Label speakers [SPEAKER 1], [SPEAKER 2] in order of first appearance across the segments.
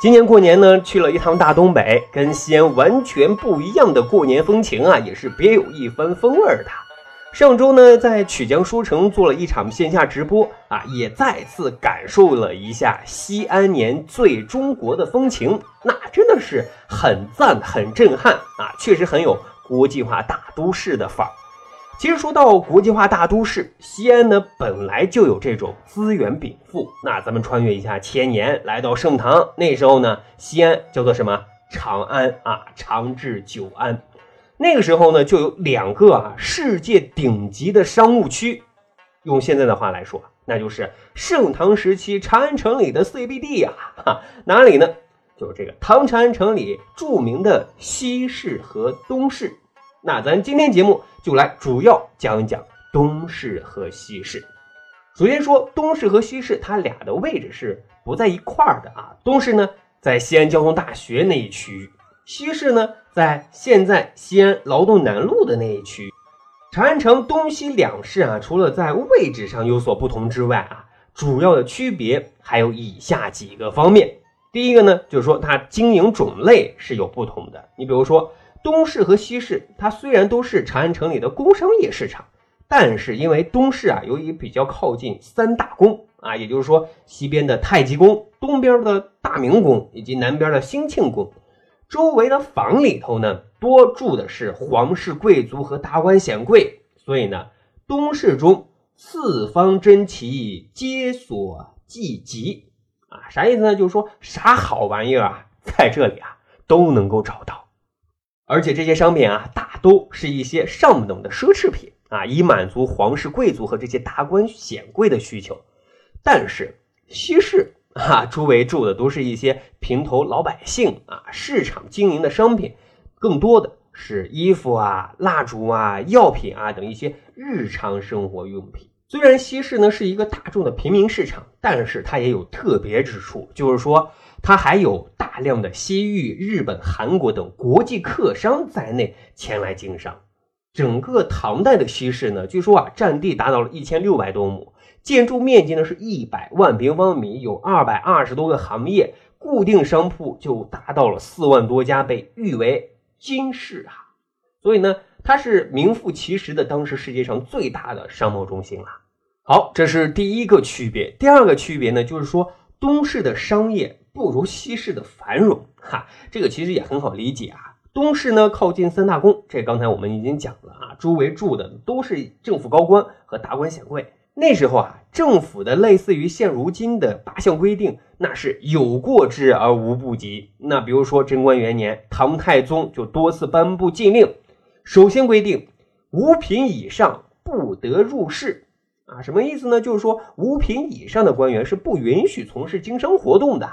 [SPEAKER 1] 今年过年呢，去了一趟大东北，跟西安完全不一样的过年风情啊，也是别有一番风味的。上周呢，在曲江书城做了一场线下直播啊，也再次感受了一下西安年最中国的风情，那真的是很赞、很震撼啊，确实很有国际化大都市的范儿。其实说到国际化大都市，西安呢本来就有这种资源禀赋。那咱们穿越一下千年，来到盛唐，那时候呢，西安叫做什么？长安啊，长治久安。那个时候呢，就有两个啊世界顶级的商务区。用现在的话来说，那就是盛唐时期长安城里的 CBD 呀。哈，哪里呢？就是这个唐长安城里著名的西市和东市。那咱今天节目就来主要讲一讲东市和西市。首先说东市和西市，它俩的位置是不在一块儿的啊。东市呢在西安交通大学那一区域，西市呢在现在西安劳动南路的那一区。长安城东西两市啊，除了在位置上有所不同之外啊，主要的区别还有以下几个方面。第一个呢，就是说它经营种类是有不同的。你比如说。东市和西市，它虽然都是长安城里的工商业市场，但是因为东市啊，由于比较靠近三大宫啊，也就是说西边的太极宫、东边的大明宫以及南边的兴庆宫，周围的房里头呢，多住的是皇室贵族和达官显贵，所以呢，东市中四方珍奇皆所济集啊，啥意思呢？就是说啥好玩意儿啊，在这里啊都能够找到。而且这些商品啊，大都是一些上等的奢侈品啊，以满足皇室贵族和这些达官显贵的需求。但是西市啊，周围住的都是一些平头老百姓啊，市场经营的商品更多的是衣服啊、蜡烛啊、药品啊等一些日常生活用品。虽然西市呢是一个大众的平民市场，但是它也有特别之处，就是说。它还有大量的西域、日本、韩国等国际客商在内前来经商。整个唐代的西市呢，据说啊，占地达到了一千六百多亩，建筑面积呢是一百万平方米，有二百二十多个行业，固定商铺就达到了四万多家，被誉为金市啊。所以呢，它是名副其实的当时世界上最大的商贸中心了。好，这是第一个区别。第二个区别呢，就是说东市的商业。不如西市的繁荣，哈，这个其实也很好理解啊。东市呢靠近三大宫，这刚才我们已经讲了啊，周围住的都是政府高官和达官显贵。那时候啊，政府的类似于现如今的八项规定，那是有过之而无不及。那比如说贞观元年，唐太宗就多次颁布禁令，首先规定五品以上不得入仕啊，什么意思呢？就是说五品以上的官员是不允许从事经商活动的。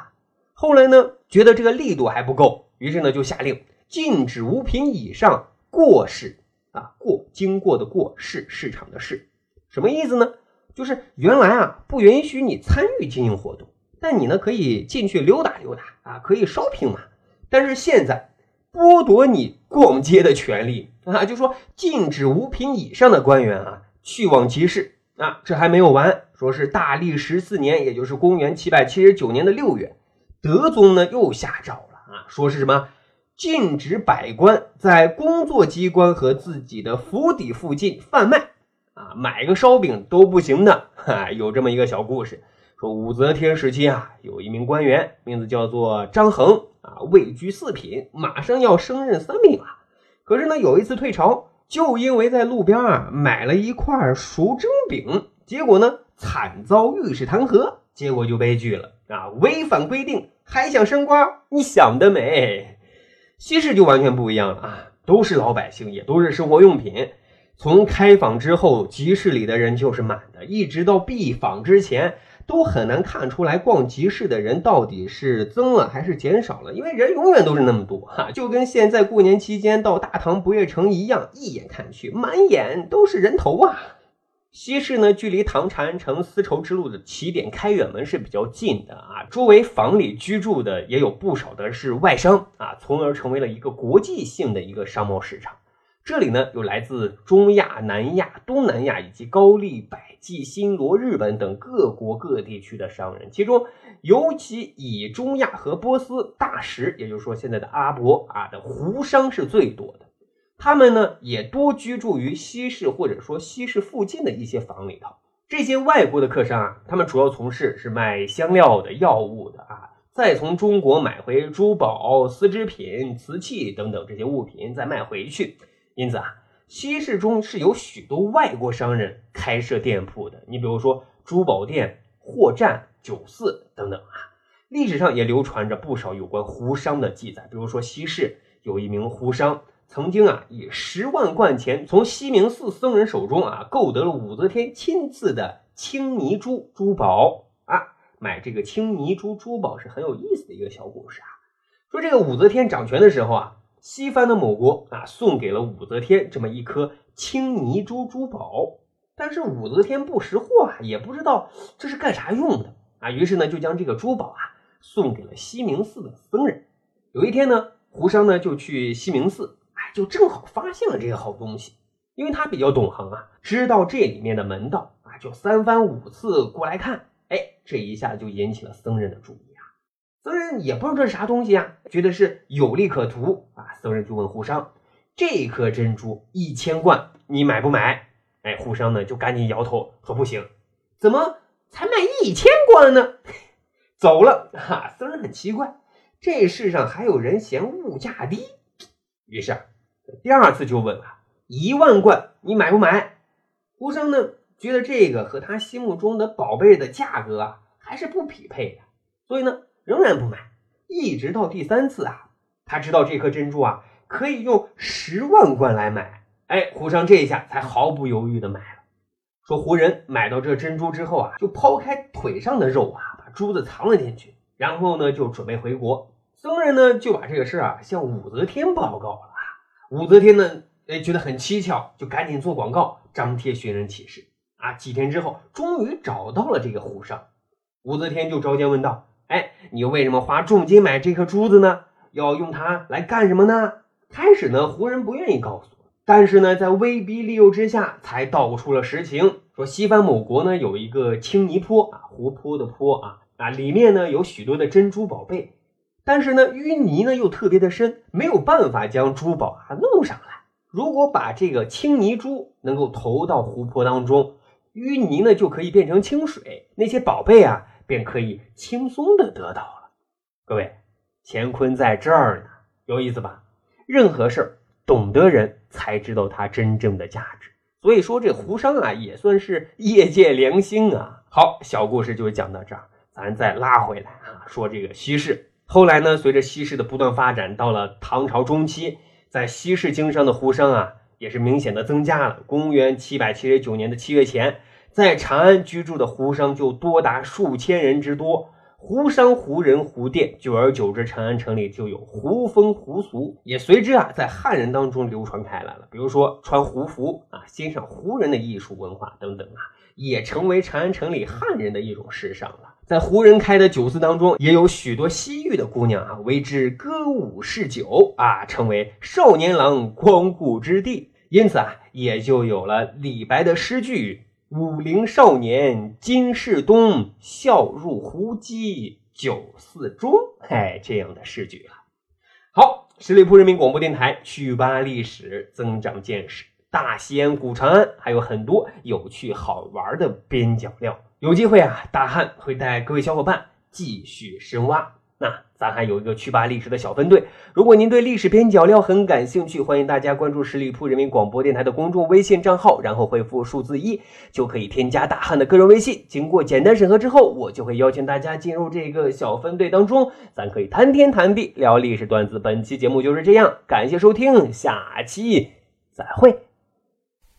[SPEAKER 1] 后来呢，觉得这个力度还不够，于是呢就下令禁止五品以上过市啊，过经过的过市市场的市，什么意思呢？就是原来啊不允许你参与经营活动，但你呢可以进去溜达溜达啊，可以 shopping 嘛。但是现在剥夺你逛街的权利啊，就说禁止五品以上的官员啊去往集市啊。这还没有完，说是大历十四年，也就是公元七百七十九年的六月。德宗呢又下诏了啊，说是什么禁止百官在工作机关和自己的府邸附近贩卖啊，买个烧饼都不行的。哈，有这么一个小故事，说武则天时期啊，有一名官员，名字叫做张衡啊，位居四品，马上要升任三品了。可是呢，有一次退朝，就因为在路边啊买了一块熟蒸饼，结果呢惨遭御史弹劾，结果就被拒了。啊，违反规定还想升官？你想得美！西市就完全不一样了啊，都是老百姓，也都是生活用品。从开坊之后，集市里的人就是满的，一直到闭坊之前，都很难看出来逛集市的人到底是增了还是减少了，因为人永远都是那么多哈，就跟现在过年期间到大唐不夜城一样，一眼看去满眼都是人头啊。西市呢，距离唐长安城丝绸之路的起点开远门是比较近的啊，周围房里居住的也有不少的是外商啊，从而成为了一个国际性的一个商贸市场。这里呢，有来自中亚、南亚、东南亚以及高丽、百济、新罗、日本等各国各地区的商人，其中尤其以中亚和波斯大食，也就是说现在的阿拉伯啊的胡商是最多的。他们呢也多居住于西市或者说西市附近的一些房里头。这些外国的客商啊，他们主要从事是卖香料的、药物的啊，再从中国买回珠宝、丝织品、瓷器等等这些物品，再卖回去。因此啊，西市中是有许多外国商人开设店铺的。你比如说珠宝店、货站、酒肆等等啊。历史上也流传着不少有关胡商的记载，比如说西市有一名胡商。曾经啊，以十万贯钱从西明寺僧人手中啊，购得了武则天亲赐的青泥珠珠宝啊。买这个青泥珠珠宝是很有意思的一个小故事啊。说这个武则天掌权的时候啊，西方的某国啊，送给了武则天这么一颗青泥珠珠宝，但是武则天不识货啊，也不知道这是干啥用的啊，于是呢，就将这个珠宝啊，送给了西明寺的僧人。有一天呢，胡商呢就去西明寺。就正好发现了这个好东西，因为他比较懂行啊，知道这里面的门道啊，就三番五次过来看，哎，这一下就引起了僧人的注意啊。僧人也不知道这是啥东西啊，觉得是有利可图啊。僧人就问胡商：“这颗珍珠一千贯，你买不买？”哎，胡商呢就赶紧摇头说：“不行，怎么才卖一千贯呢？” 走了哈。僧人很奇怪，这世上还有人嫌物价低，于是啊。第二次就问了一万贯，你买不买？胡生呢，觉得这个和他心目中的宝贝的价格啊，还是不匹配的，所以呢，仍然不买。一直到第三次啊，他知道这颗珍珠啊，可以用十万贯来买。哎，胡商这一下才毫不犹豫的买了。说胡人买到这珍珠之后啊，就抛开腿上的肉啊，把珠子藏了进去，然后呢，就准备回国。僧人呢，就把这个事儿啊，向武则天报告了。武则天呢，哎，觉得很蹊跷，就赶紧做广告，张贴寻人启事啊。几天之后，终于找到了这个胡商。武则天就召见问道：“哎，你为什么花重金买这颗珠子呢？要用它来干什么呢？”开始呢，胡人不愿意告诉，但是呢，在威逼利诱之下，才道出了实情。说西番某国呢，有一个青泥坡啊，湖泊的坡啊啊，里面呢有许多的珍珠宝贝。但是呢，淤泥呢又特别的深，没有办法将珠宝啊弄上来。如果把这个青泥珠能够投到湖泊当中，淤泥呢就可以变成清水，那些宝贝啊便可以轻松的得到了。各位，乾坤在这儿呢，有意思吧？任何事儿，懂得人才知道它真正的价值。所以说，这胡商啊也算是业界良心啊。好，小故事就讲到这儿，咱再拉回来啊，说这个西市。后来呢，随着西市的不断发展，到了唐朝中期，在西市经商的胡商啊，也是明显的增加了。公元七百七十九年的七月前，在长安居住的胡商就多达数千人之多。胡商、胡人、胡店，久而久之，长安城里就有胡风、胡俗，也随之啊，在汉人当中流传开来了。比如说穿胡服啊，欣赏胡人的艺术文化等等啊，也成为长安城里汉人的一种时尚了。在胡人开的酒肆当中，也有许多西域的姑娘啊，为之歌舞嗜酒啊，成为少年郎光顾之地。因此啊，也就有了李白的诗句：“武陵少年金世东，笑入胡姬酒肆中。”哎，这样的诗句了。好，十里铺人民广播电台，趣吧历史，增长见识。大西安古长安还有很多有趣好玩的边角料。有机会啊，大汉会带各位小伙伴继续深挖。那咱还有一个去吧历史的小分队，如果您对历史边角料很感兴趣，欢迎大家关注十里铺人民广播电台的公众微信账号，然后回复数字一，就可以添加大汉的个人微信。经过简单审核之后，我就会邀请大家进入这个小分队当中，咱可以谈天谈地，聊历史段子。本期节目就是这样，感谢收听，下期再会。